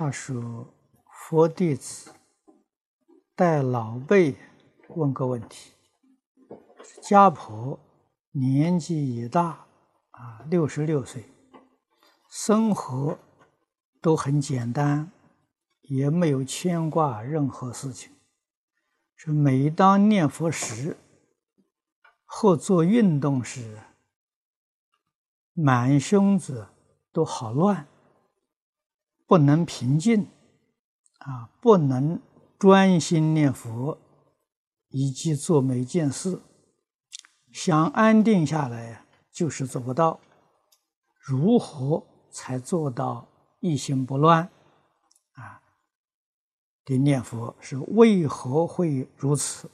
他说：“佛弟子带老辈问个问题，家婆年纪已大啊，六十六岁，生活都很简单，也没有牵挂任何事情。说每当念佛时或做运动时。”满胸子都好乱，不能平静，啊，不能专心念佛，以及做每件事，想安定下来就是做不到。如何才做到一心不乱？啊，的念佛是为何会如此？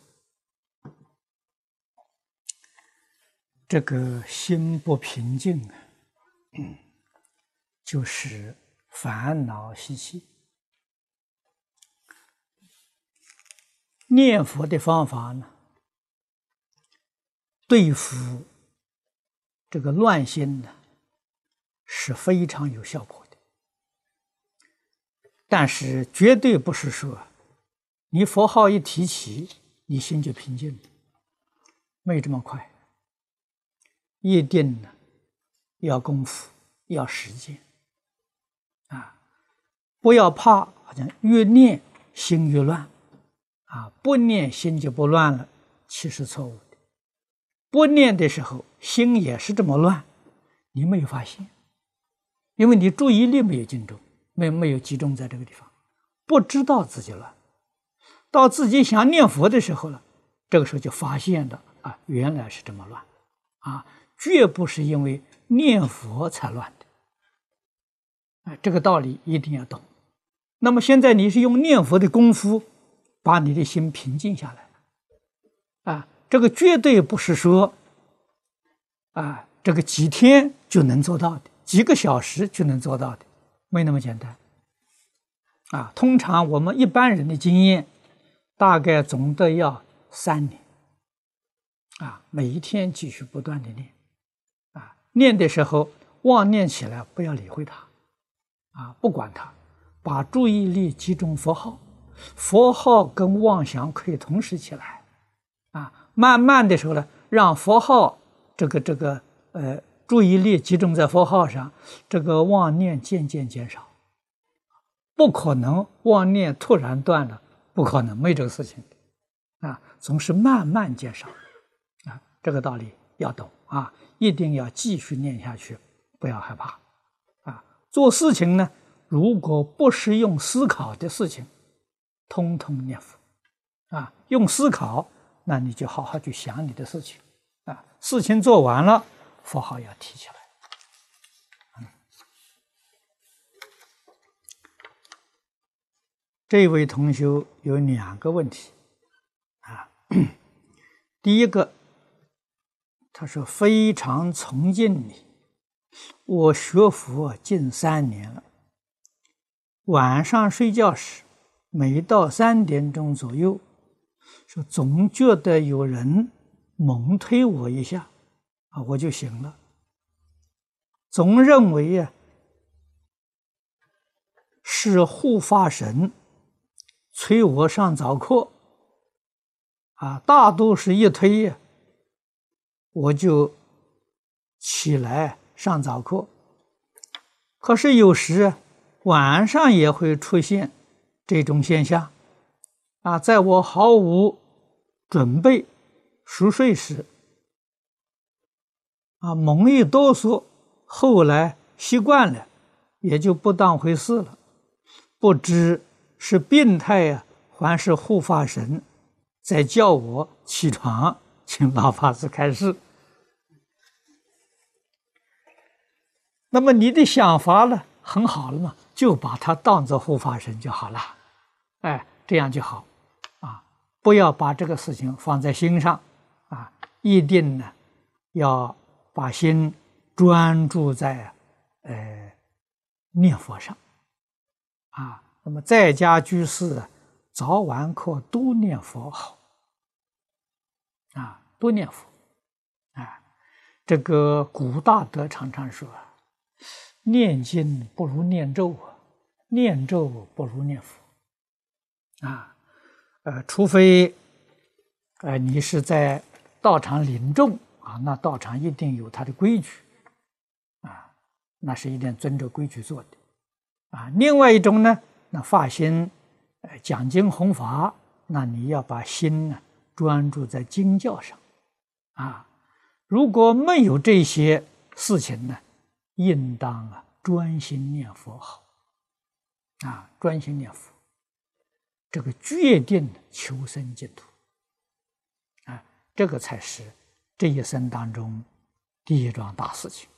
这个心不平静啊，就是烦恼习气。念佛的方法呢，对付这个乱心呢，是非常有效果的。但是绝对不是说，你佛号一提起，你心就平静了，没这么快。一定呢，要功夫，要时间，不要怕，好像越念心越乱，啊，不念心就不乱了，其实错误的。不念的时候，心也是这么乱，你没有发现，因为你注意力没有集中，没没有集中在这个地方，不知道自己乱。到自己想念佛的时候了，这个时候就发现了，啊，原来是这么乱，啊。绝不是因为念佛才乱的，哎，这个道理一定要懂。那么现在你是用念佛的功夫，把你的心平静下来，啊，这个绝对不是说，啊，这个几天就能做到的，几个小时就能做到的，没那么简单。啊，通常我们一般人的经验，大概总得要三年，啊，每一天继续不断的念。念的时候，妄念起来，不要理会它，啊，不管它，把注意力集中佛号，佛号跟妄想可以同时起来，啊，慢慢的时候呢，让佛号这个这个呃注意力集中在佛号上，这个妄念渐渐减少，不可能妄念突然断了，不可能，没这个事情，啊，总是慢慢减少，啊，这个道理要懂啊。一定要继续念下去，不要害怕，啊！做事情呢，如果不是用思考的事情，通通念佛，啊，用思考，那你就好好去想你的事情，啊，事情做完了，佛号要提起来。这位同修有两个问题，啊，第一个。他说：“非常崇敬你，我学佛近三年了。晚上睡觉时，每到三点钟左右，说总觉得有人猛推我一下，啊，我就醒了。总认为呀，是护法神催我上早课，啊，大多是一推呀。”我就起来上早课，可是有时晚上也会出现这种现象，啊，在我毫无准备熟睡时，啊，猛一哆嗦，后来习惯了，也就不当回事了，不知是病态呀，还是护法神在叫我起床，请老法师开示。那么你的想法呢，很好了嘛，就把它当做护法神就好了，哎，这样就好，啊，不要把这个事情放在心上，啊，一定呢，要把心专注在，呃，念佛上，啊，那么在家居士早晚课多念佛好，啊，多念佛，啊，这个古大德常常说：“念经不如念咒啊，念咒不如念佛。”啊，呃，除非，呃，你是在道场领众啊，那道场一定有他的规矩，啊，那是一定遵着规矩做的，啊，另外一种呢，那发心，呃，讲经弘法，那你要把心呢专注在经教上，啊，如果没有这些事情呢，应当啊专心念佛好，啊，专心念佛。这个决定求生净土，啊，这个才是这一生当中第一桩大事情。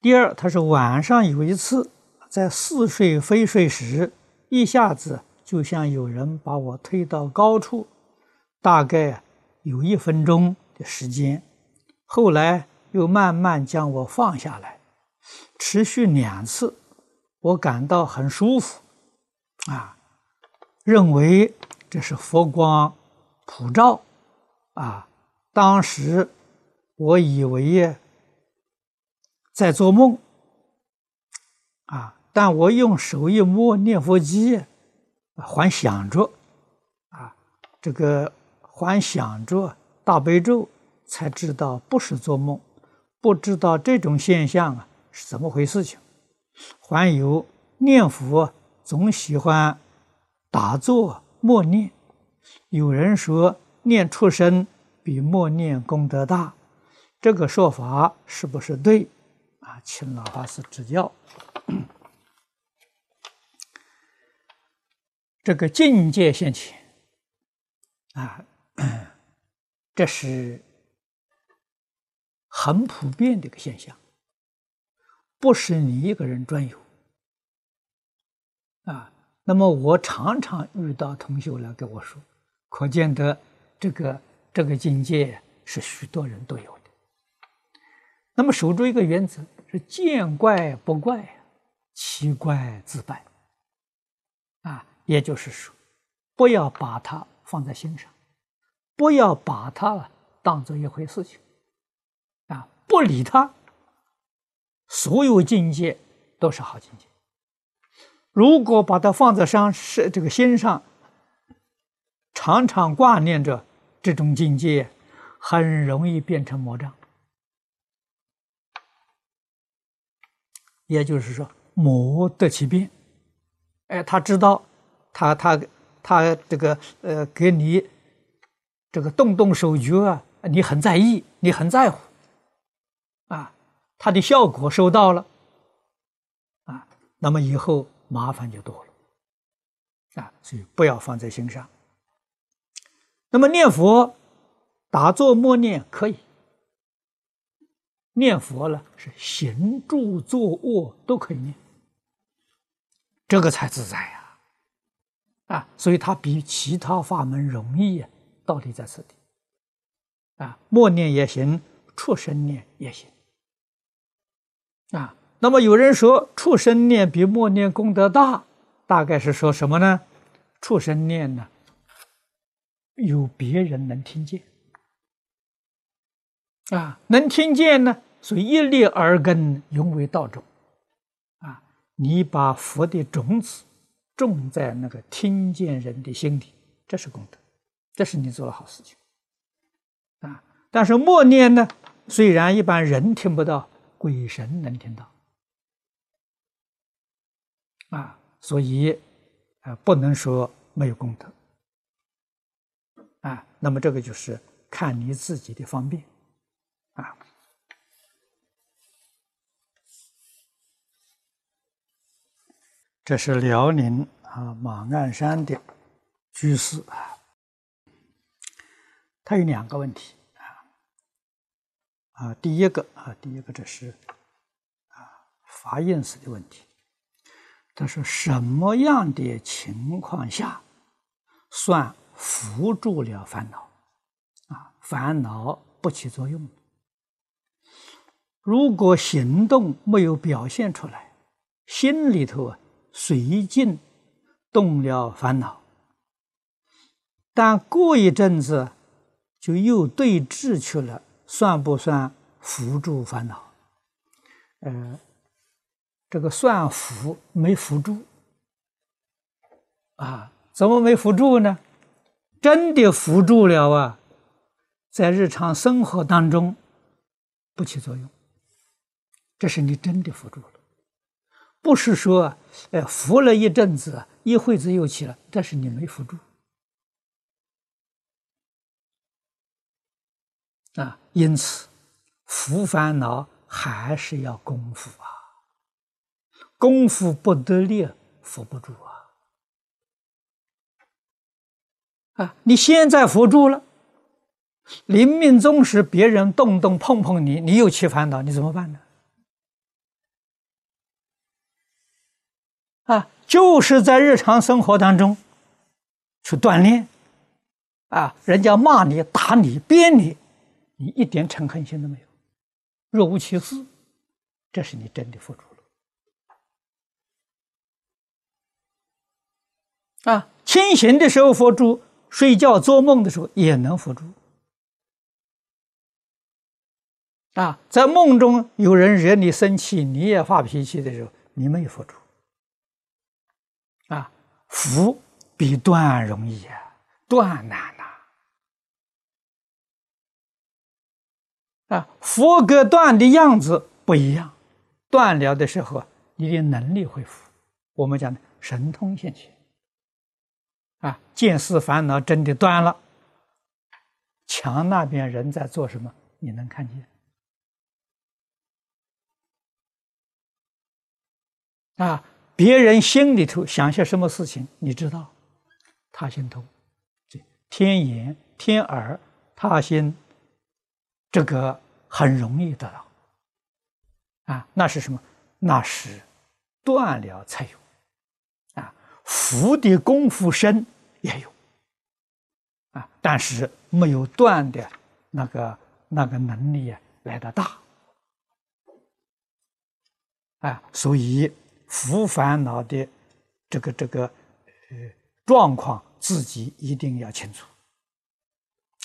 第二，他是晚上有一次在似睡非睡时，一下子就像有人把我推到高处，大概有一分钟的时间，后来又慢慢将我放下来，持续两次。我感到很舒服，啊，认为这是佛光普照，啊，当时我以为在做梦，啊，但我用手一摸念佛机，还想着，啊，这个还想着大悲咒，才知道不是做梦，不知道这种现象啊是怎么回事情。还有念佛总喜欢打坐默念，有人说念出声比默念功德大，这个说法是不是对？啊，请老法师指教。这个境界现前啊，这是很普遍的一个现象。不是你一个人专有啊。那么我常常遇到同学来跟我说，可见得这个这个境界是许多人都有的。那么守住一个原则是见怪不怪，奇怪自败啊。也就是说，不要把它放在心上，不要把它当做一回事情，不理他。所有境界都是好境界。如果把它放在上是这个心上，常常挂念着这种境界，很容易变成魔障。也就是说，魔得其变。哎，他知道，他他他这个呃，给你这个动动手脚啊，你很在意，你很在乎，啊。它的效果收到了，啊，那么以后麻烦就多了，啊，所以不要放在心上。那么念佛、打坐、默念可以，念佛了是行住坐卧都可以念，这个才自在呀，啊，所以它比其他法门容易，道理在此地，啊，默念也行，出声念也行。啊，那么有人说畜生念比默念功德大，大概是说什么呢？畜生念呢，有别人能听见，啊，能听见呢，所以一粒耳根永为道种，啊，你把佛的种子种在那个听见人的心里，这是功德，这是你做了好事情，啊，但是默念呢，虽然一般人听不到。鬼神能听到啊，所以啊，不能说没有功德啊。那么这个就是看你自己的方便啊。这是辽宁啊马鞍山的居士啊，他有两个问题。啊，第一个啊，第一个这是啊发音时的问题。他说什么样的情况下算扶住了烦恼？啊，烦恼不起作用。如果行动没有表现出来，心里头啊随境动了烦恼，但过一阵子就又对峙去了，算不算扶助烦恼？呃，这个算扶没扶助啊？怎么没扶助呢？真的扶助了啊，在日常生活当中不起作用，这是你真的扶助了，不是说哎扶了一阵子，一会子又起了，这是你没扶助。啊，因此，扶烦恼还是要功夫啊，功夫不得力，扶不住啊。啊，你现在扶住了，临命终时，别人动动碰碰你，你又起烦恼，你怎么办呢？啊，就是在日常生活当中去锻炼，啊，人家骂你、打你、鞭你。你一点嗔恨心都没有，若无其事，这是你真的付出了。啊，清醒的时候佛住，睡觉做梦的时候也能佛住。啊，在梦中有人惹你生气，你也发脾气的时候，你没有佛住。啊，福比断容易啊，断难。啊，佛格断的样子不一样，断了的时候，你的能力恢复。我们讲的神通现前，啊，见思烦恼真的断了。墙那边人在做什么？你能看见？啊，别人心里头想些什么事情，你知道？他心通，这天眼、天耳、他心。这个很容易得到，啊，那是什么？那是断了才有，啊，福的功夫深也有，啊，但是没有断的那个那个能力来的大，啊，所以福烦恼的这个这个呃状况，自己一定要清楚，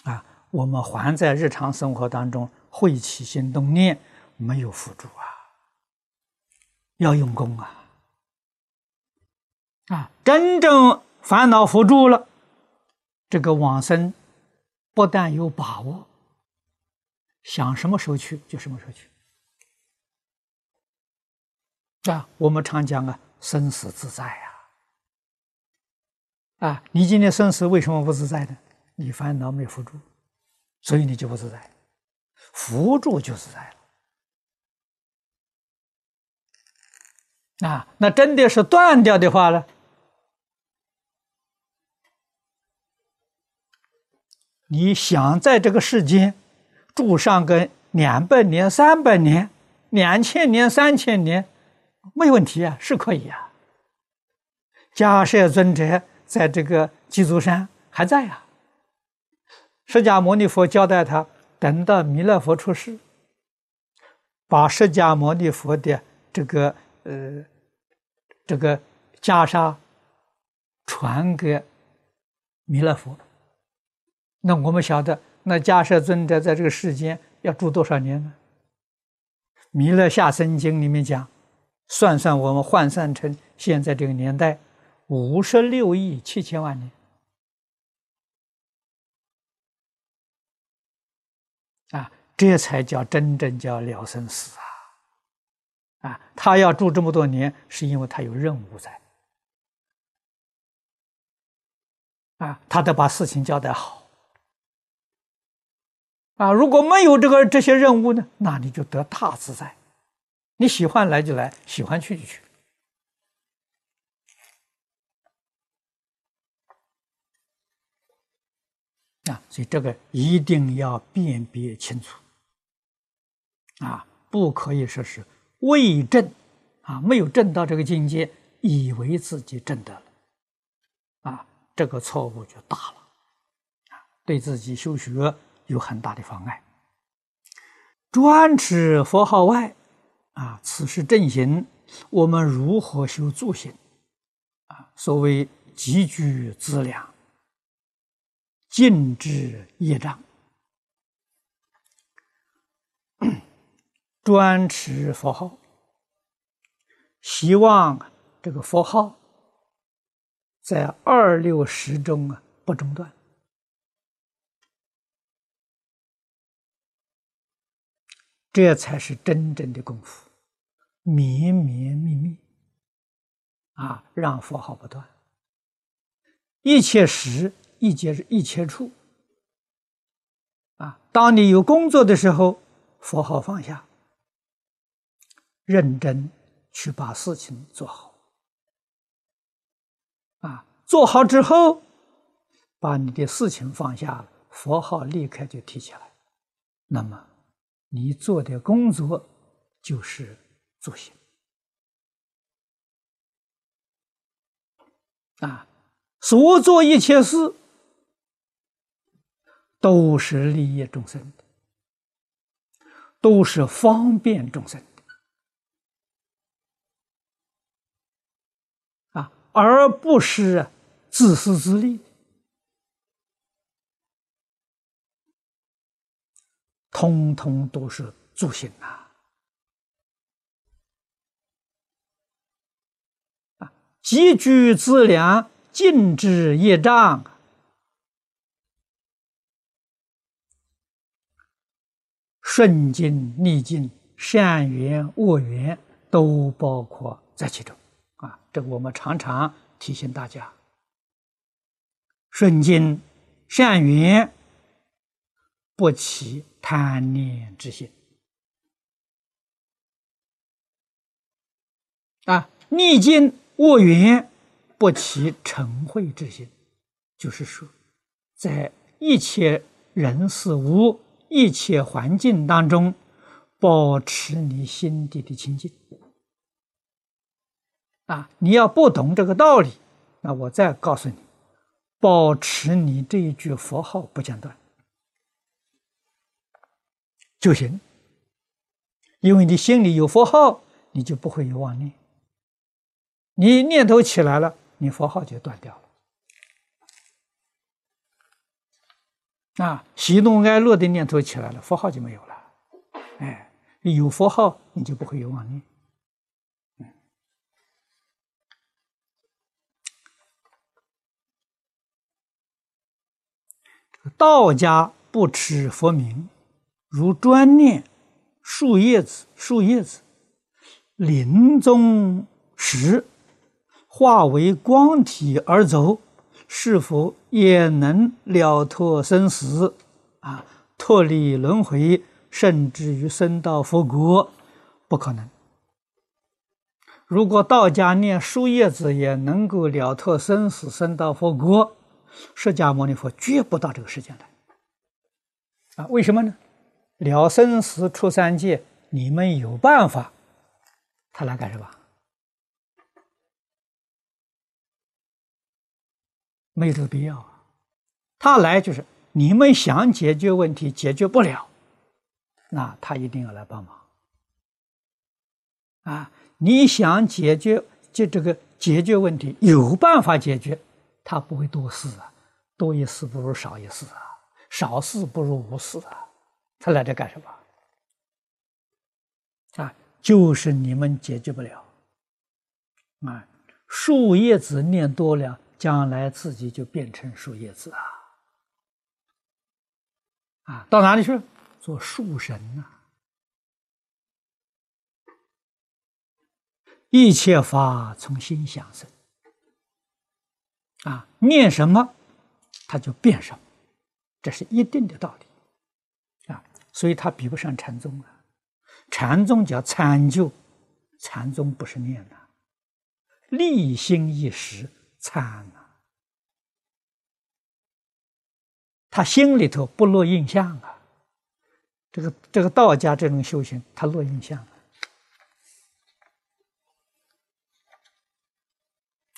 啊。我们还在日常生活当中会起心动念，没有辅助啊，要用功啊！啊，真正烦恼扶助了，这个往生不但有把握，想什么时候去就什么时候去。啊，我们常讲啊，生死自在呀！啊，你今天生死为什么不自在呢？你烦恼没辅助。所以你就不自在，扶住就自在了。啊，那真的是断掉的话呢？你想在这个世间住上个两百年、三百年、两千年、三千年，没问题啊，是可以啊。迦叶尊者在这个鸡足山还在啊。释迦牟尼佛交代他，等到弥勒佛出世，把释迦牟尼佛的这个呃这个袈裟传给弥勒佛。那我们晓得，那迦叶尊者在这个世间要住多少年呢？弥勒下生经里面讲，算算我们换算成现在这个年代，五十六亿七千万年。啊，这才叫真正叫了生死啊！啊，他要住这么多年，是因为他有任务在。啊，他得把事情交代好。啊，如果没有这个这些任务呢，那你就得大自在，你喜欢来就来，喜欢去就去。啊，所以这个一定要辨别清楚，啊，不可以说是未证，啊，没有证到这个境界，以为自己证得了，啊，这个错误就大了，啊，对自己修学有很大的妨碍。专持佛号外，啊，此是正行，我们如何修助行？啊，所谓积聚资粮。禁止业障。专持佛号希望这个佛号在二六十中啊不中断。这才是真正的功夫绵绵密密啊让佛号不断。一切时一节一切处。啊，当你有工作的时候，佛号放下。认真去把事情做好，啊，做好之后，把你的事情放下了，佛号立刻就提起来，那么你做的工作就是做行。啊，所做一切事都是利益众生的，都是方便众生。啊而不是自私自利，通通都是助行啊！啊，积聚资粮，禁止业障，顺境逆境，善缘恶缘，都包括在其中。啊，这个我们常常提醒大家：顺境善缘，不起贪念之心；啊，逆境恶缘，不起嗔恚之心。就是说，在一切人事物、一切环境当中，保持你心底的清净。啊，你要不懂这个道理，那我再告诉你，保持你这一句佛号不间断就行，因为你心里有佛号，你就不会有妄念。你念头起来了，你佛号就断掉了。啊，喜怒哀乐的念头起来了，佛号就没有了。哎，有佛号，你就不会有妄念。道家不吃佛名，如专念树叶子、树叶子，临终时化为光体而走，是否也能了脱生死啊？脱离轮回，甚至于升到佛国？不可能。如果道家念树叶子也能够了脱生死，升到佛国？释迦牟尼佛绝不到这个世间来啊！为什么呢？了生死出三界，你们有办法，他来干什么？没这个必要啊！他来就是你们想解决问题解决不了，那他一定要来帮忙啊！你想解决就这个解决问题，有办法解决。他不会多事啊，多一事不如少一事啊，少事不如无事啊，他来这干什么？啊，就是你们解决不了。啊，树叶子念多了，将来自己就变成树叶子啊！啊，到哪里去？做树神呐！一切法从心想生。啊，念什么，他就变什么，这是一定的道理，啊，所以他比不上禅宗啊。禅宗叫参究，禅宗不是念呐，立心一时参呐，他心里头不落印象啊。这个这个道家这种修行，他落印象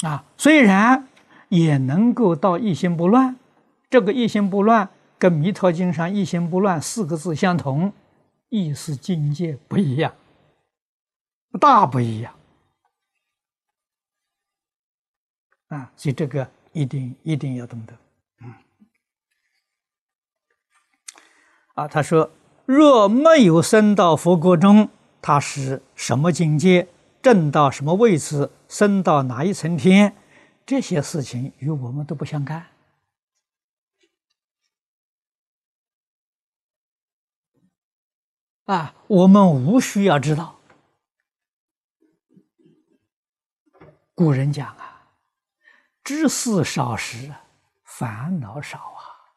啊，虽然。也能够到一心不乱，这个一心不乱跟《弥陀经》上“一心不乱”四个字相同，意思境界不一样，大不一样啊！所以这个一定一定要懂得。嗯，啊，他说若没有升到佛国中，他是什么境界？正到什么位置？升到哪一层天？这些事情与我们都不相干。啊，我们无需要知道。古人讲啊，知事少时，烦恼少啊；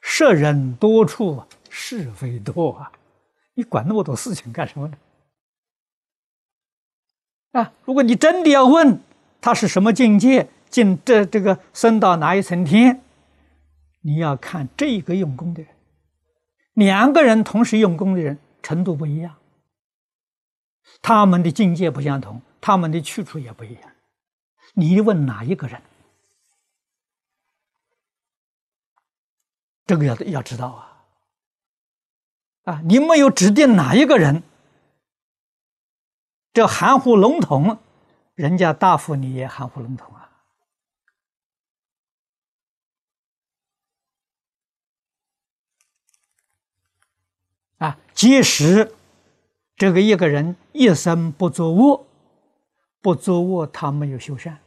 识人多处，是非多啊。你管那么多事情干什么呢？啊，如果你真的要问他是什么境界，进这这个升到哪一层天，你要看这个用功的人，两个人同时用功的人程度不一样，他们的境界不相同。他们的去处也不一样，你问哪一个人？这个要要知道啊！啊，你没有指定哪一个人，这含糊笼统，人家大夫你也含糊笼统啊！啊，即使这个一个人一生不作恶。不作恶，他没有修善，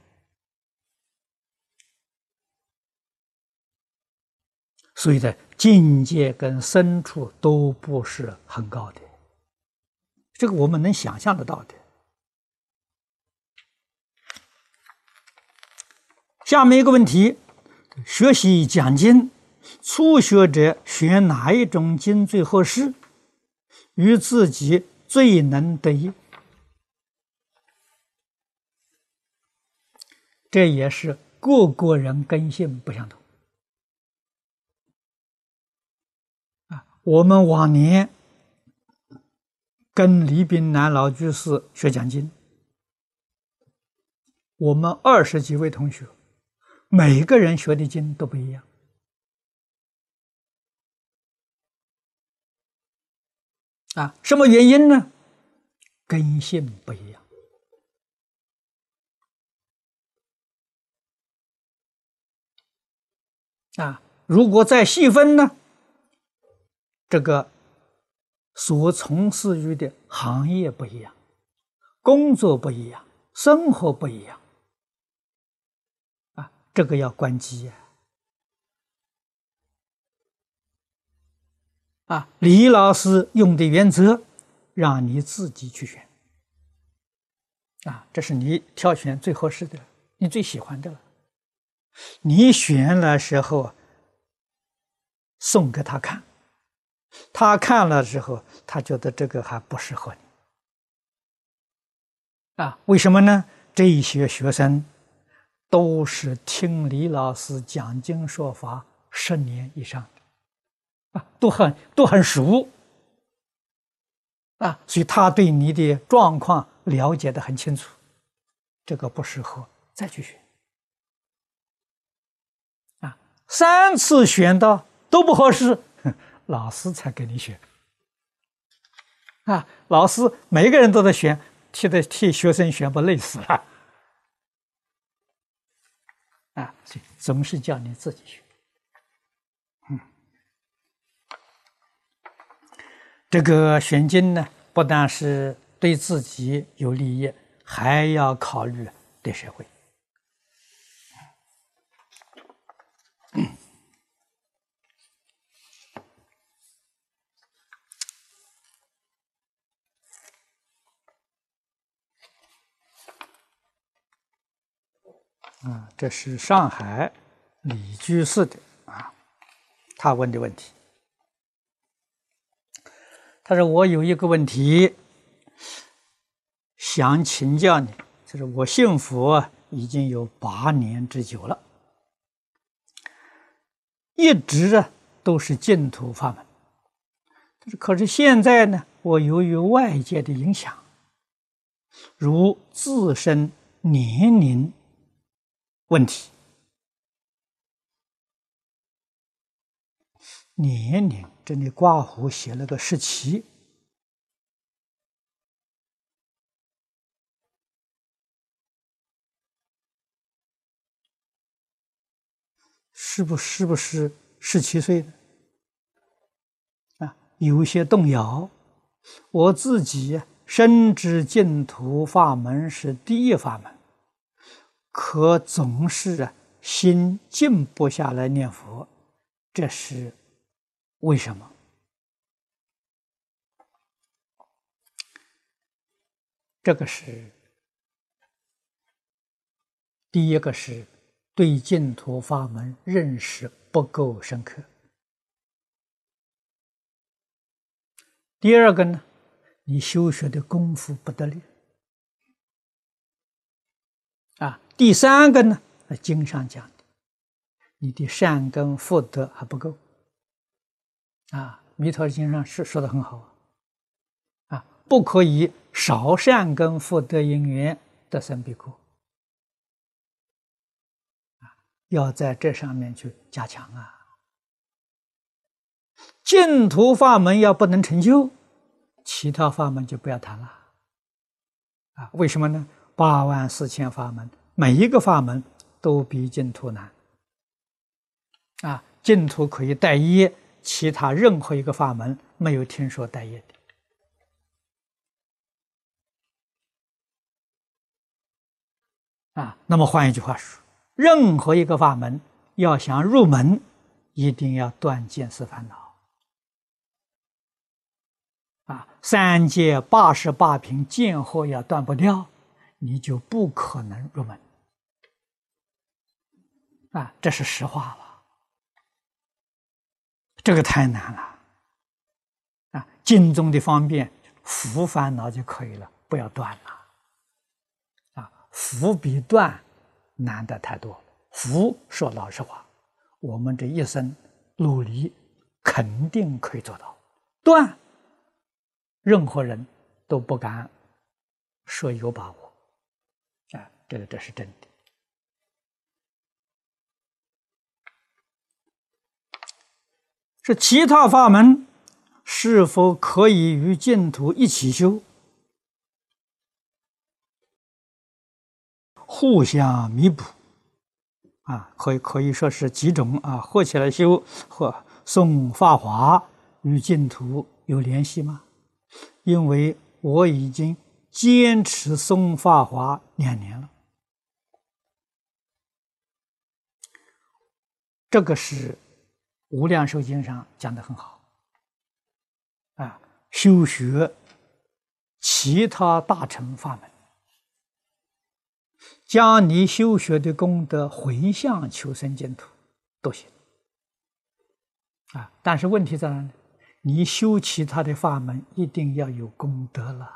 所以在境界跟深处都不是很高的，这个我们能想象得到的。下面一个问题：学习讲经，初学者学哪一种经最合适，与自己最能得益？这也是各个人根性不相同啊！我们往年跟李炳南老居士学讲经，我们二十几位同学，每个人学的经都不一样啊！什么原因呢？根性不一样。啊，如果再细分呢？这个所从事于的行业不一样，工作不一样，生活不一样，啊，这个要关机呀！啊，李老师用的原则，让你自己去选，啊，这是你挑选最合适的，你最喜欢的。你选了时候，送给他看，他看了之后，他觉得这个还不适合你，啊？为什么呢？这一些学生都是听李老师讲经说法十年以上的，啊，都很都很熟，啊，所以他对你的状况了解的很清楚，这个不适合再去学。三次选到都不合适，老师才给你选啊！老师每一个人都在选，替的替学生选，不累死了啊！所以总是叫你自己选。嗯，这个选经呢，不但是对自己有利益，还要考虑对社会。嗯啊，这是上海李居士的啊，他问的问题。他说：“我有一个问题想请教你，就是我信佛已经有八年之久了，一直啊都是净土法门。但是可是现在呢，我由于外界的影响，如自身年龄。”问题，年龄这里刮胡写了个十七，是不是不是十七岁啊？有些动摇。我自己深知净土法门是第一法门，可总是啊心静不下来念佛，这是为什么？这个是第一个，是对净土法门认识不够深刻。第二个呢，你修学的功夫不得力啊。第三个呢，经上讲的，你的善根福德还不够啊。弥陀经上是说的很好啊，不可以少善根福德因缘得生彼国啊，要在这上面去加强啊。净土法门要不能成就，其他法门就不要谈了。啊，为什么呢？八万四千法门，每一个法门都比净土难。啊，净土可以带业，其他任何一个法门没有听说带业的。啊，那么换一句话说，任何一个法门要想入门，一定要断见思烦恼。啊，三界八十八品见惑要断不掉，你就不可能入门。啊，这是实话了，这个太难了。啊，尽宗的方便，福烦恼就可以了，不要断了。啊，福比断难的太多。福说老实话，我们这一生努力肯定可以做到。断。任何人都不敢说有把握，啊，这个这是真的。是其他法门是否可以与净土一起修？互相弥补，啊，可以可以说是几种啊，合起来修或诵法华与净土有联系吗？因为我已经坚持诵法华两年了，这个是《无量寿经》上讲的很好。啊，修学其他大乘法门，将你修学的功德回向求生净土都行。啊，但是问题在哪里？你修其他的法门，一定要有功德了，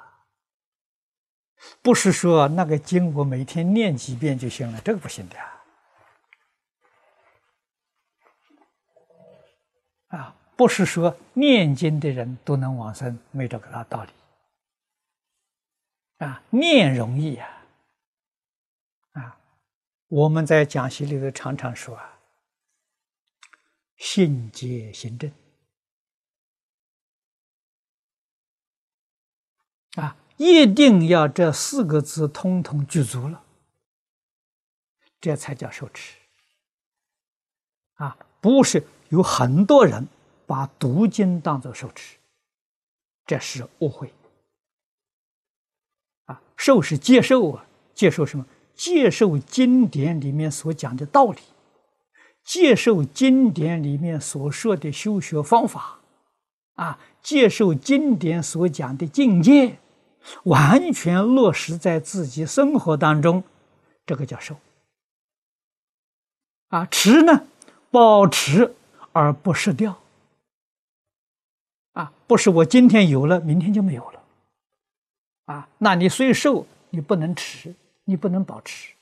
不是说那个经我每天念几遍就行了，这个不行的啊！不是说念经的人都能往生，没这个大道理啊！念容易呀，啊！我们在讲习里头常常说啊，信解行证。啊，一定要这四个字通通具足了，这才叫受持。啊，不是有很多人把读经当做受持，这是误会。啊，受是接受啊，接受什么？接受经典里面所讲的道理，接受经典里面所说的修学方法，啊，接受经典所讲的境界。完全落实在自己生活当中，这个叫受。啊，持呢，保持而不失掉。不是我今天有了，明天就没有了。啊，那你虽瘦，你不能持，你不能保持，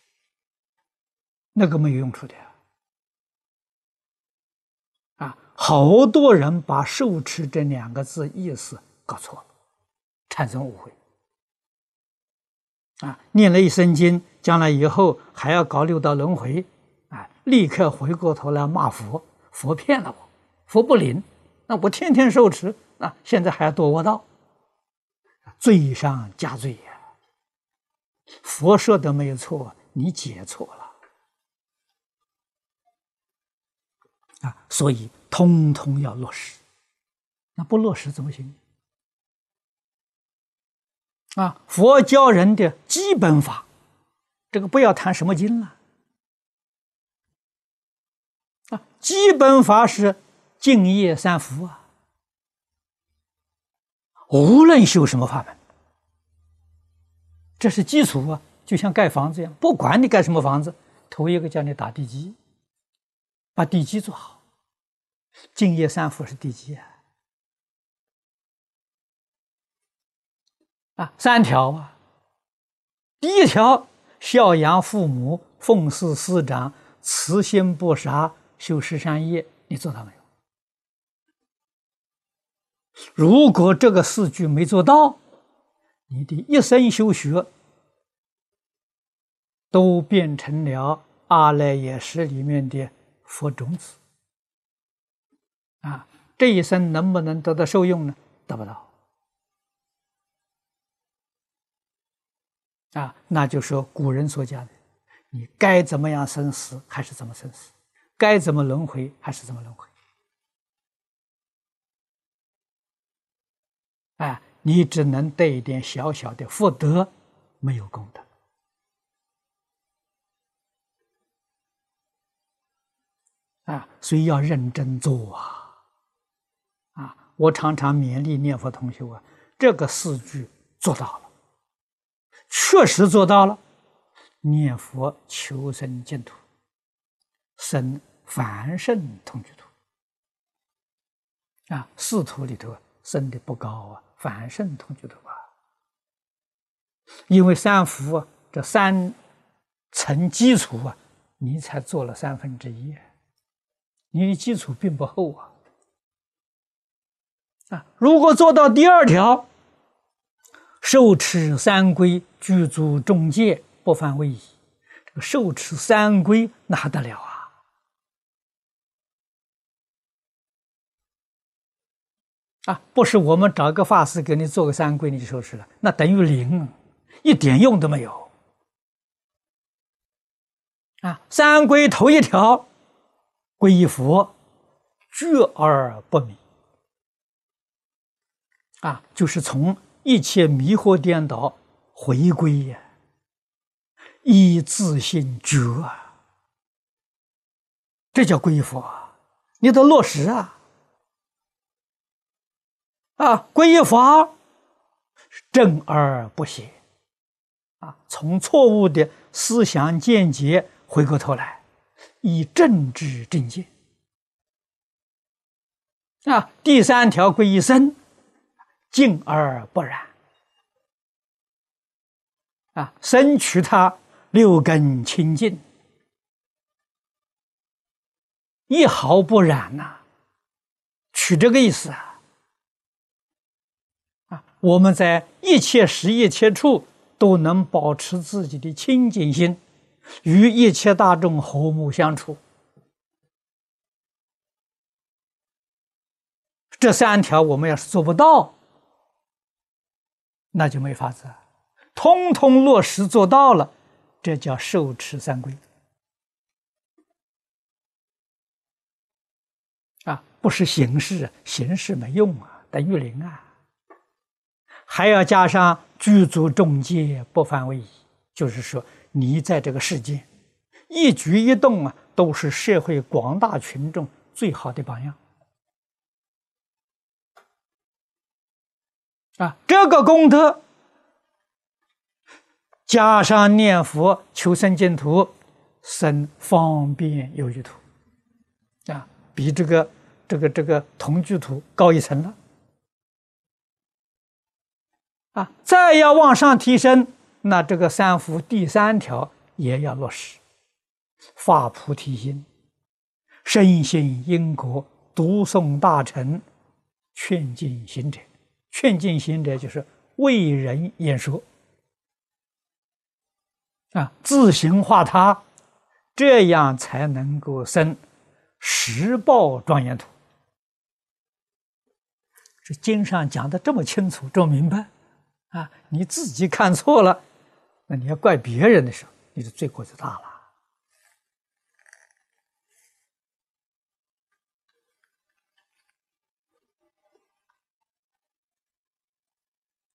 那个没有用处的。啊，好多人把受持这两个字意思搞错了，产生误会。啊，念了一生经，将来以后还要搞六道轮回，啊，立刻回过头来骂佛，佛骗了我，佛不灵，那我天天受持，啊，现在还要堕恶道，罪上加罪呀！佛说的没有错，你解错了，啊，所以通通要落实，那不落实怎么行？啊，佛教人的基本法，这个不要谈什么经了。啊，基本法是敬业三福啊，无论修什么法门，这是基础啊，就像盖房子一样，不管你盖什么房子，头一个叫你打地基，把地基做好，敬业三福是地基啊，啊，三条啊，第一条孝养父母，奉事师长，慈心不杀。修十善业，你做到没？有？如果这个四句没做到，你的一生修学都变成了阿赖耶识里面的佛种子啊！这一生能不能得到受用呢？得不到啊！那就说古人所讲的，你该怎么样生死，还是怎么生死。该怎么轮回还是怎么轮回？哎，你只能得一点小小的福德，没有功德啊！所以要认真做啊！啊，我常常勉励念佛同学啊，这个四句做到了，确实做到了，念佛求生净土，生。凡圣同居土啊，四土里头升的不高啊，反圣同居土啊，因为三福，这三层基础啊，你才做了三分之一，你的基础并不厚啊啊！如果做到第二条，受持三规，具足众戒，不犯位仪，这个受持三规哪得了啊？啊，不是我们找个法师给你做个三规，你就收拾了，那等于零，一点用都没有。啊，三规头一条，皈依佛，觉而不迷。啊，就是从一切迷惑颠倒回归呀，以自信觉啊，这叫皈依佛，你得落实啊。啊，皈依法，正而不邪，啊，从错误的思想见解回过头来，以正知正见。啊，第三条皈依身，静而不染。啊，身取他六根清净，一毫不染呐，取这个意思啊。我们在一切时、一切处都能保持自己的清净心，与一切大众和睦相处。这三条我们要是做不到，那就没法子。通通落实做到了，这叫受持三规。啊，不是形式，形式没用啊，等于零啊。还要加上具足众戒，不犯位仪，就是说，你在这个世界一举一动啊，都是社会广大群众最好的榜样。啊，这个功德加上念佛求生净土，生方便有余土，啊，比这个这个这个同居土高一层了。啊，再要往上提升，那这个三福第三条也要落实，发菩提心，深信因果，读诵大乘，劝进行者，劝进行者就是为人演说，啊，自行化他，这样才能够生十报庄严土。这经上讲的这么清楚，这么明白。啊，你自己看错了，那你要怪别人的时候，你的罪过就大了。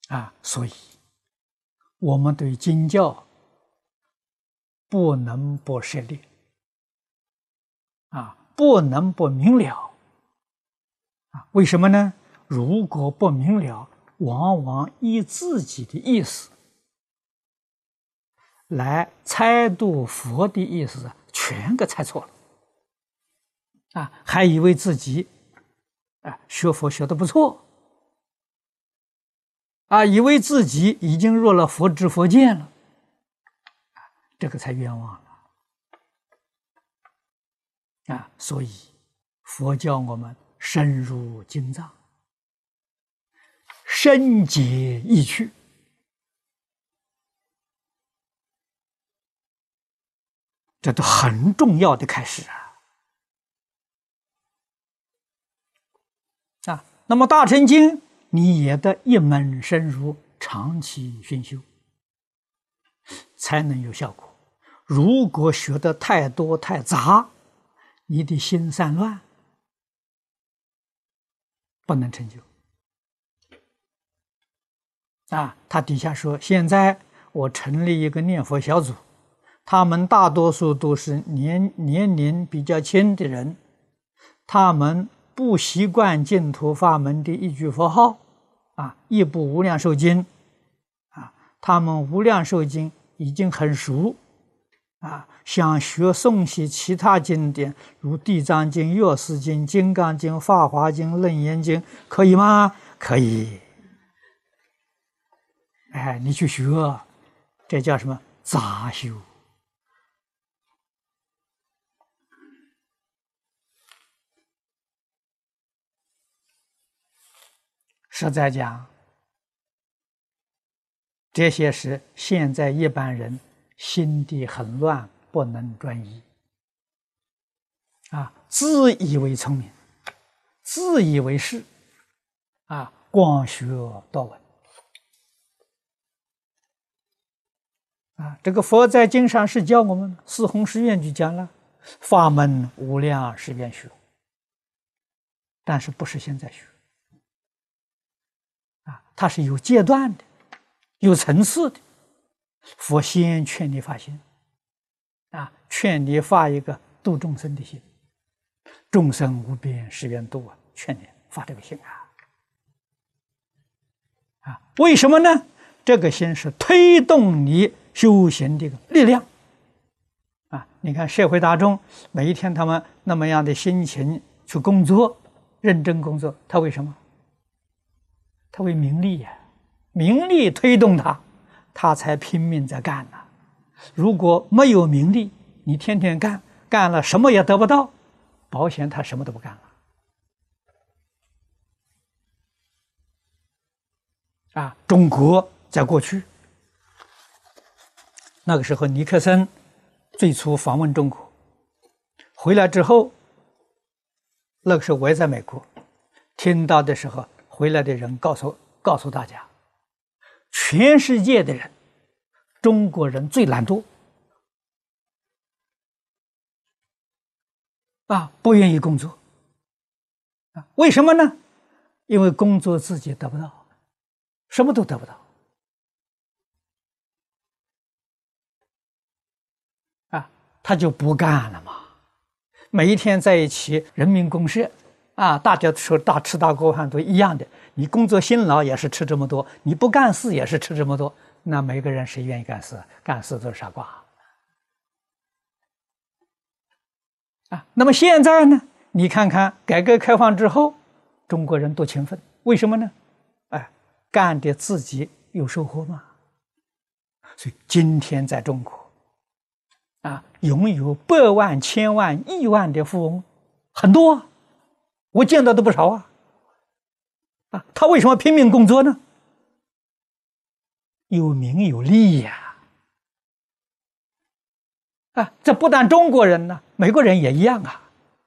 啊，所以我们对经教不能不涉猎，啊，不能不明了，啊，为什么呢？如果不明了，往往以自己的意思来猜度佛的意思，全给猜错了。啊，还以为自己啊学佛学的不错，啊，以为自己已经入了佛知佛见了，这个才冤枉了。啊，所以佛教我们深入经藏，深解意趣，这都很重要的开始啊。啊，那么大乘经你也得一门深入，长期熏修，才能有效果。如果学的太多太杂，你的心散乱，不能成就。啊，他底下说，现在我成立一个念佛小组，他们大多数都是年年龄比较轻的人，他们。不习惯净土法门的一句佛号，啊，一部无量寿经，啊，他们无量寿经已经很熟，啊，想学诵习其他经典，如地藏经、药师经、金刚经、法华经、楞严经，可以吗？可以。哎，你去学，这叫什么杂修？实在讲，这些是现在一般人心地很乱，不能专一，啊，自以为聪明，自以为是，啊，光学多闻，啊，这个佛在经上是教我们，四弘誓愿就讲了，法门无量誓愿学，但是不是现在学。啊，它是有阶段的，有层次的。佛先劝你发心，啊，劝你发一个度众生的心，众生无边誓愿度啊，劝你发这个心啊。啊，为什么呢？这个心是推动你修行的一个力量。啊，你看社会大众每一天他们那么样的心情去工作，认真工作，他为什么？他为名利呀，名利推动他，他才拼命在干呢。如果没有名利，你天天干，干了什么也得不到，保险他什么都不干了。啊，中国在过去那个时候，尼克森最初访问中国，回来之后，那个时候我也在美国，听到的时候。回来的人告诉告诉大家，全世界的人，中国人最懒惰，啊，不愿意工作，啊，为什么呢？因为工作自己得不到，什么都得不到，啊，他就不干了嘛，每一天在一起，人民公社。啊，大家说大吃大锅饭都一样的，你工作辛劳也是吃这么多，你不干事也是吃这么多，那每个人谁愿意干事？干事都是傻瓜。啊，那么现在呢？你看看改革开放之后，中国人多勤奋，为什么呢？哎，干的自己有收获嘛。所以今天在中国，啊，拥有百万、千万、亿万的富翁很多。我见到的不少啊，啊，他为什么拼命工作呢？有名有利呀，啊，这不但中国人呢，美国人也一样啊。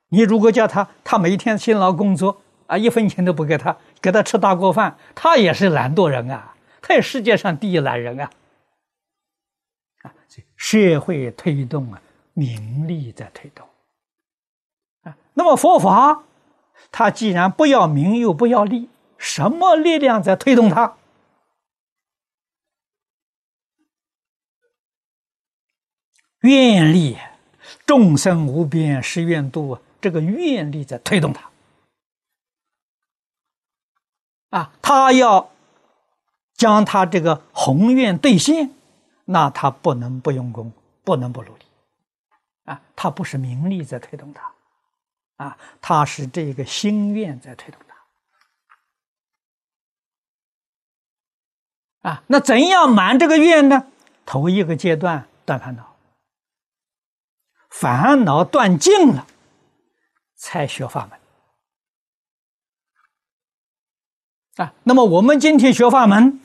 你如果叫他，他每天辛劳工作啊，一分钱都不给他，给他吃大锅饭，他也是懒惰人啊，他也世界上第一懒人啊。啊，社会推动啊，名利在推动啊。那么佛法，它既然不要名又不要利，什么力量在推动它？愿力，众生无边誓愿度，这个愿力在推动它。啊，他要将他这个宏愿兑现，那他不能不用功，不能不努力。啊，他不是名利在推动他，啊，他是这个心愿在推动他。啊，那怎样满这个愿呢？头一个阶段断烦恼，烦恼断尽了，才学法门。啊，那么我们今天学法门，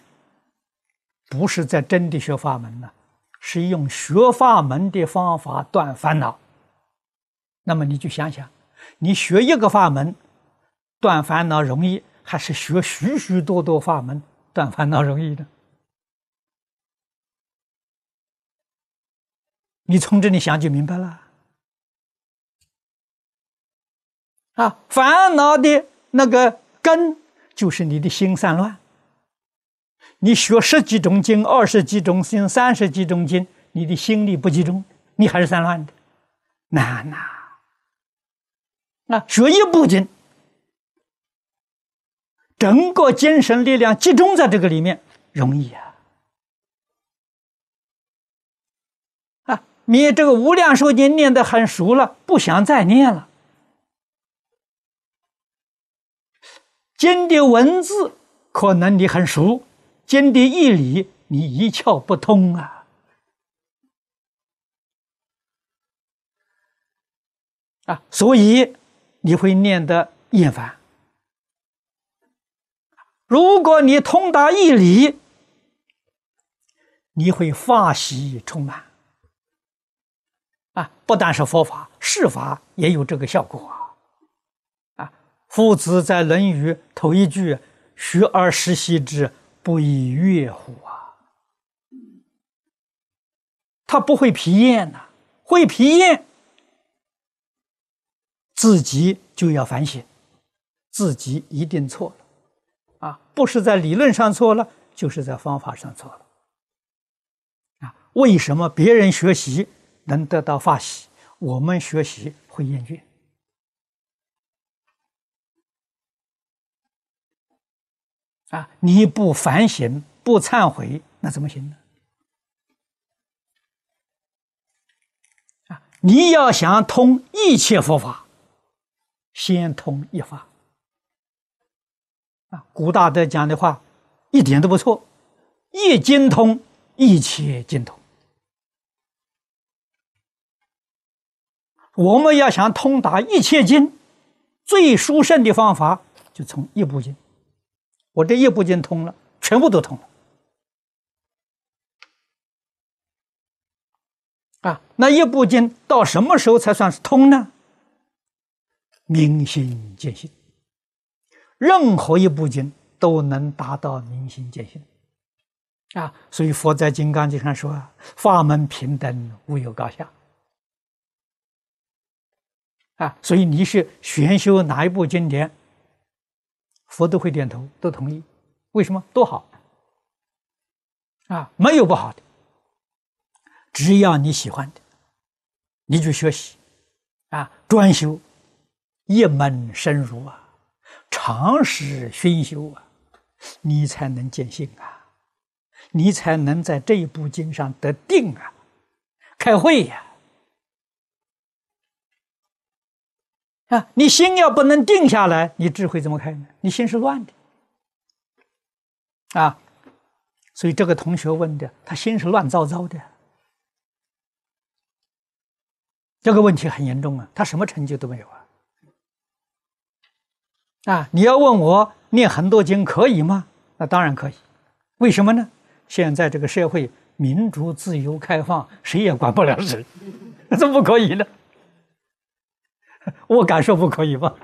不是在真的学法门呢，是用学法门的方法断烦恼。那么你就想想，你学一个法门断烦恼容易，还是学许许多多法门断烦恼容易呢？你从这里想就明白了。啊，烦恼的那个根。就是你的心散乱。你学十几种经、二十几种经、三十几种经，你的心力不集中，你还是散乱的，难呐！那学一部经，整个精神力量集中在这个里面，容易啊！啊，你这个无量寿经念得很熟了，不想再念了。经的文字可能你很熟，经的义理你一窍不通啊！啊，所以你会念得厌烦。如果你通达义理，你会法喜充满。啊，不但是佛法，世法也有这个效果。啊夫子在《论语》头一句：“学而时习之，不亦说乎？”啊，他不会皮厌呐，会皮厌，自己就要反省，自己一定错了，啊，不是在理论上错了，就是在方法上错了，啊，为什么别人学习能得到法喜，我们学习会厌倦？啊！你不反省、不忏悔，那怎么行呢？啊！你要想通一切佛法，先通一法。啊，古大德讲的话一点都不错，一经通，一切经通。我们要想通达一切经，最殊胜的方法，就从一部经。我这一部经通了，全部都通了啊！那一部经到什么时候才算是通呢？明心见性，任何一部经都能达到明心见性啊！所以佛在《金刚经》上说：“法门平等，无有高下。”啊！所以你是玄修哪一部经典？佛都会点头，都同意。为什么？多好啊！没有不好的，只要你喜欢的，你就学习啊，专修，一门深入啊，长时熏修啊，你才能见性啊，你才能在这一部经上得定啊，开会呀。你心要不能定下来，你智慧怎么开呢？你心是乱的，啊，所以这个同学问的，他心是乱糟糟的，这个问题很严重啊，他什么成就都没有啊，啊，你要问我念很多经可以吗？那当然可以，为什么呢？现在这个社会民主、自由、开放，谁也管不了谁，怎么不可以呢？我敢说不可以吧？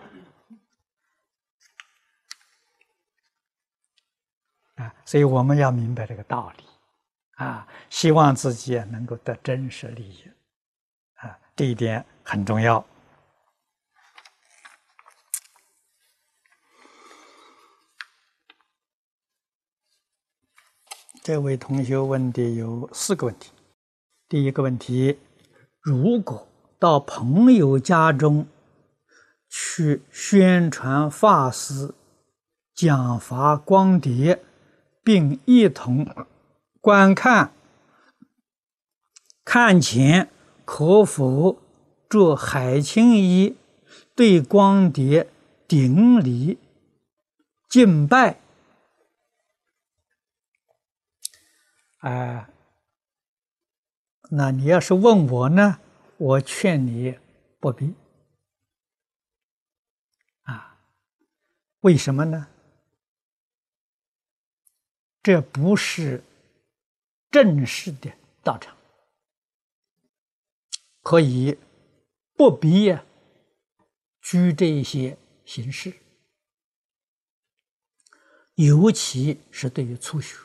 啊，所以我们要明白这个道理啊，希望自己能够得真实利益啊，这一点很重要。这位同学问的有四个问题，第一个问题如果到朋友家中去宣传法师讲法光碟，并一同观看，看前可否着海青衣对光碟顶礼敬拜？啊，那你要是问我呢，我劝你不必。啊，为什么呢？这不是正式的道场，可以不必拘这一些形式，尤其是对于初学。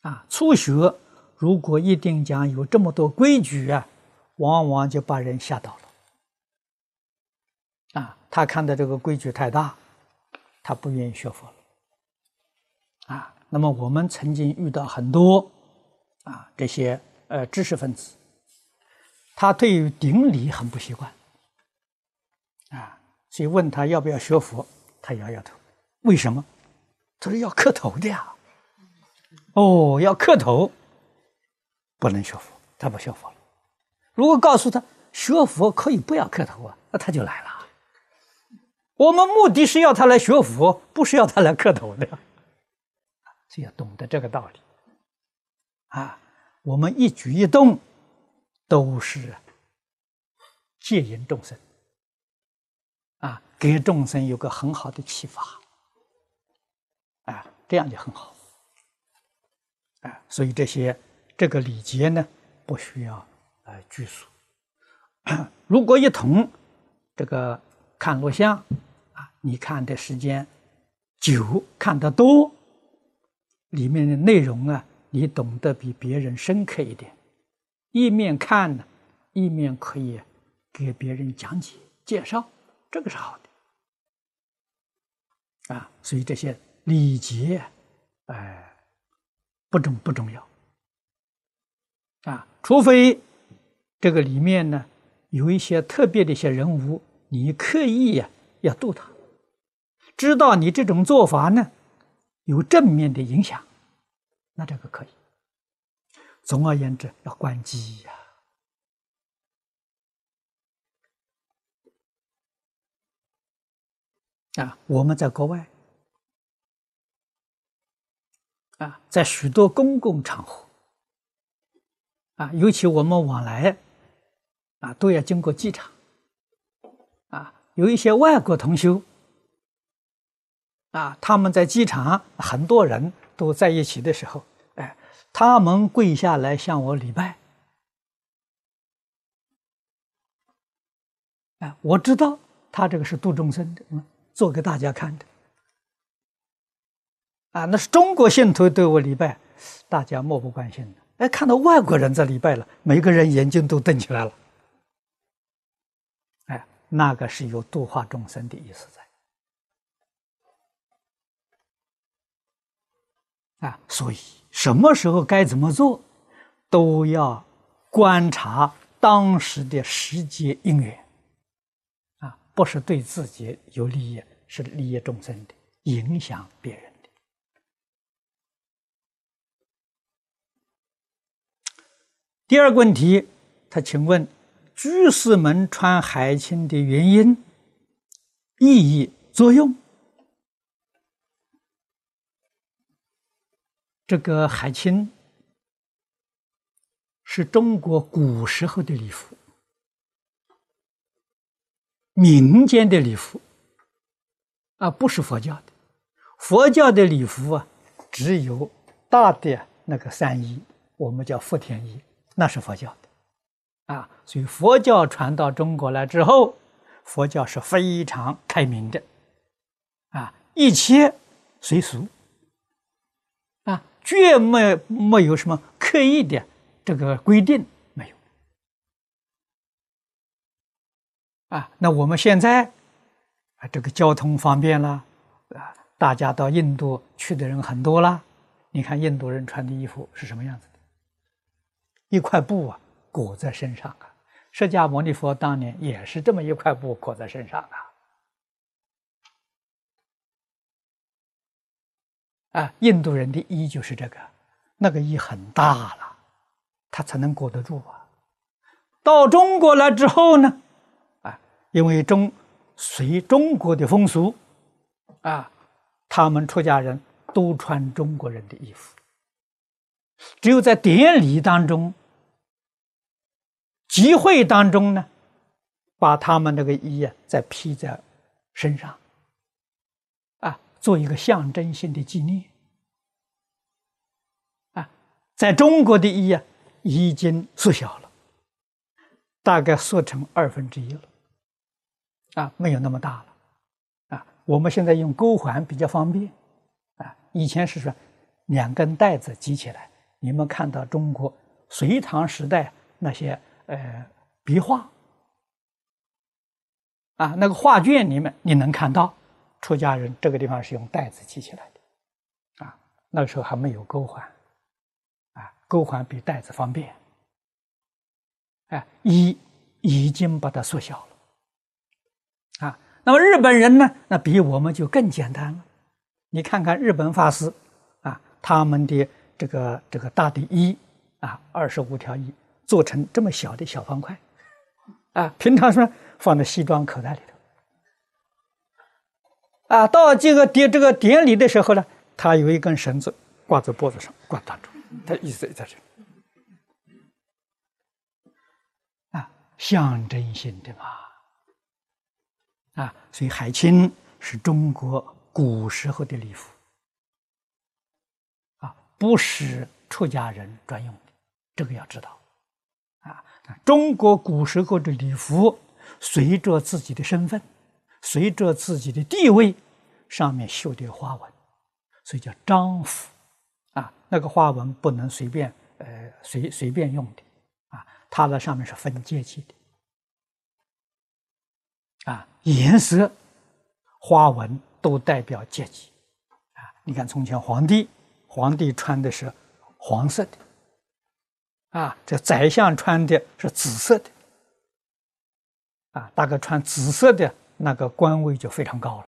啊，初学如果一定讲有这么多规矩啊，往往就把人吓到了。啊，他看到这个规矩太大，他不愿意学佛了。啊，那么我们曾经遇到很多啊这些呃知识分子，他对于顶礼很不习惯。啊，所以问他要不要学佛，他摇摇头。为什么？他说要磕头的呀。哦，要磕头，不能学佛，他不学佛了。如果告诉他学佛可以不要磕头啊，那他就来了。我们目的是要他来学佛，不是要他来磕头的。所以要懂得这个道理啊！我们一举一动都是戒引众生啊，给众生有个很好的启发啊，这样就很好。啊，所以这些这个礼节呢，不需要呃拘束。如果一同这个看录像啊，你看的时间久，看得多，里面的内容啊，你懂得比别人深刻一点。一面看呢，一面可以给别人讲解介绍，这个是好的。啊，所以这些礼节，哎。不重不重要啊，除非这个里面呢有一些特别的一些人物，你刻意呀要度他，知道你这种做法呢有正面的影响，那这个可以。总而言之，要关机呀！啊，我们在国外。啊，在许多公共场合，啊，尤其我们往来，啊，都要经过机场，啊，有一些外国同修，啊，他们在机场很多人都在一起的时候，哎，他们跪下来向我礼拜，哎，我知道他这个是度众生的，做给大家看的。啊，那是中国信徒对我礼拜，大家漠不关心的。哎，看到外国人在礼拜了，每个人眼睛都瞪起来了。那个是有度化众生的意思在。啊，所以什么时候该怎么做，都要观察当时的时节因缘。啊，不是对自己有利益，是利益众生的，影响别人。第二个问题，他请问居士们穿海青的原因、意义、作用？这个海青是中国古时候的礼服，民间的礼服啊，不是佛教的。佛教的礼服啊，只有大的那个三衣，我们叫福田衣。那是佛教，啊，所以佛教传到中国来之后，佛教是非常开明的，啊，一切随俗，啊，绝没没有什么刻意的这个规定，没有，啊，那我们现在啊，这个交通方便了，啊，大家到印度去的人很多了，你看印度人穿的衣服是什么样子的？一块布啊，裹在身上啊，释迦牟尼佛当年也是这么一块布裹在身上啊！啊，印度人的衣就是这个，那个衣很大了，他才能裹得住啊。到中国来之后呢，啊，因为中随中国的风俗，啊，他们出家人都穿中国人的衣服，只有在典礼当中。集会当中呢，把他们那个衣啊再披在身上，啊，做一个象征性的纪念。啊，在中国的衣啊已经缩小了，大概缩成二分之一了，啊，没有那么大了，啊，我们现在用钩环比较方便，啊，以前是说两根带子系起来。你们看到中国隋唐时代那些。呃，笔画。啊，那个画卷里面你能看到，出家人这个地方是用带子系起来的，啊，那个时候还没有钩环，啊，钩环比带子方便，哎，一已经把它缩小了，啊，那么日本人呢，那比我们就更简单了，你看看日本法师，啊，他们的这个这个大的衣啊，二十五条衣。做成这么小的小方块，啊，平常说放在西装口袋里头，啊，到这个典这个典礼的时候呢，他有一根绳子挂在脖子上，挂当中，他意思在这，啊，象征性的嘛，啊，所以海青是中国古时候的礼服，啊，不是出家人专用的，这个要知道。中国古时候的礼服，随着自己的身份，随着自己的地位，上面绣的花纹，所以叫章服。啊，那个花纹不能随便，呃，随随便用的。啊，它那上面是分阶级的。啊，颜色、花纹都代表阶级。啊，你看从前皇帝，皇帝穿的是黄色的。啊，这宰相穿的是紫色的，啊，大概穿紫色的那个官位就非常高了。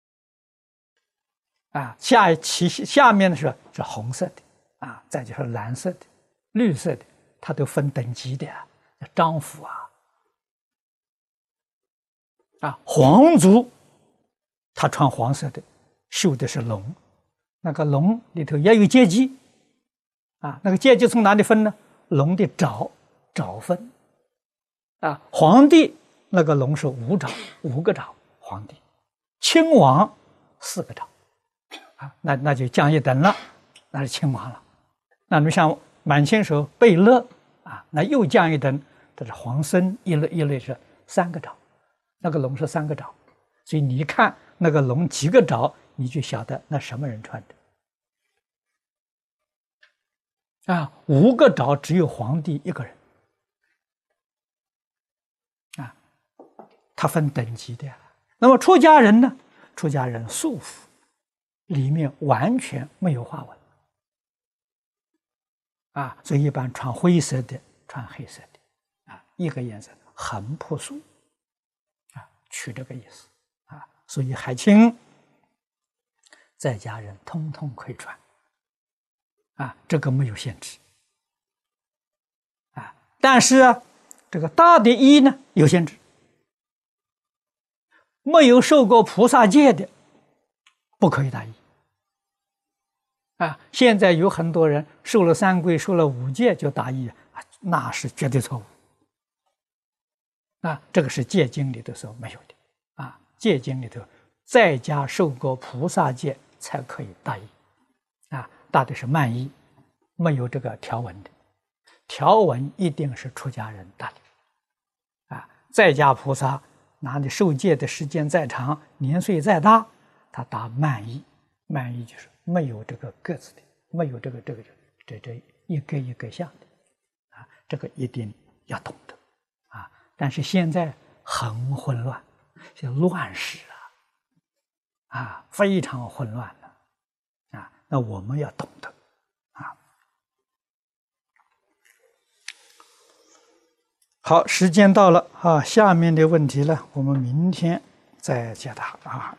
啊，下其下面的是是红色的，啊，再就是蓝色的、绿色的，它都分等级的，章府啊。啊，皇族他穿黄色的，绣的是龙，那个龙里头也有阶级，啊，那个阶级从哪里分呢？龙的爪，爪分，啊，皇帝那个龙是五爪，五个爪，皇帝，亲王四个爪，啊，那那就降一等了，那是亲王了。那么像满清时候贝勒，啊，那又降一等，这是皇孙一类一类是三个爪，那个龙是三个爪，所以你一看那个龙几个爪，你就晓得那什么人穿的。啊，五个爪只有皇帝一个人，啊，他分等级的。那么出家人呢？出家人素服，里面完全没有花纹，啊，所以一般穿灰色的，穿黑色的，啊，一个颜色很朴素，啊，取这个意思，啊，所以海清在家人通通可以穿。啊，这个没有限制，啊，但是，这个大的一呢有限制，没有受过菩萨戒的不可以大衣。啊，现在有很多人受了三规、受了五戒就大衣，啊，那是绝对错误。啊，这个是戒经里头说没有的，啊，戒经里头在家受过菩萨戒才可以大衣。大的是慢衣，没有这个条纹的，条纹一定是出家人大的，啊，在家菩萨，哪里受戒的时间再长，年岁再大，他打慢衣，慢衣就是没有这个个子的，没有这个这个这这一个一个像的，啊，这个一定要懂得，啊，但是现在很混乱，像乱世啊，啊，非常混乱。那我们要懂得啊。好。时间到了啊，下面的问题呢，我们明天再解答啊。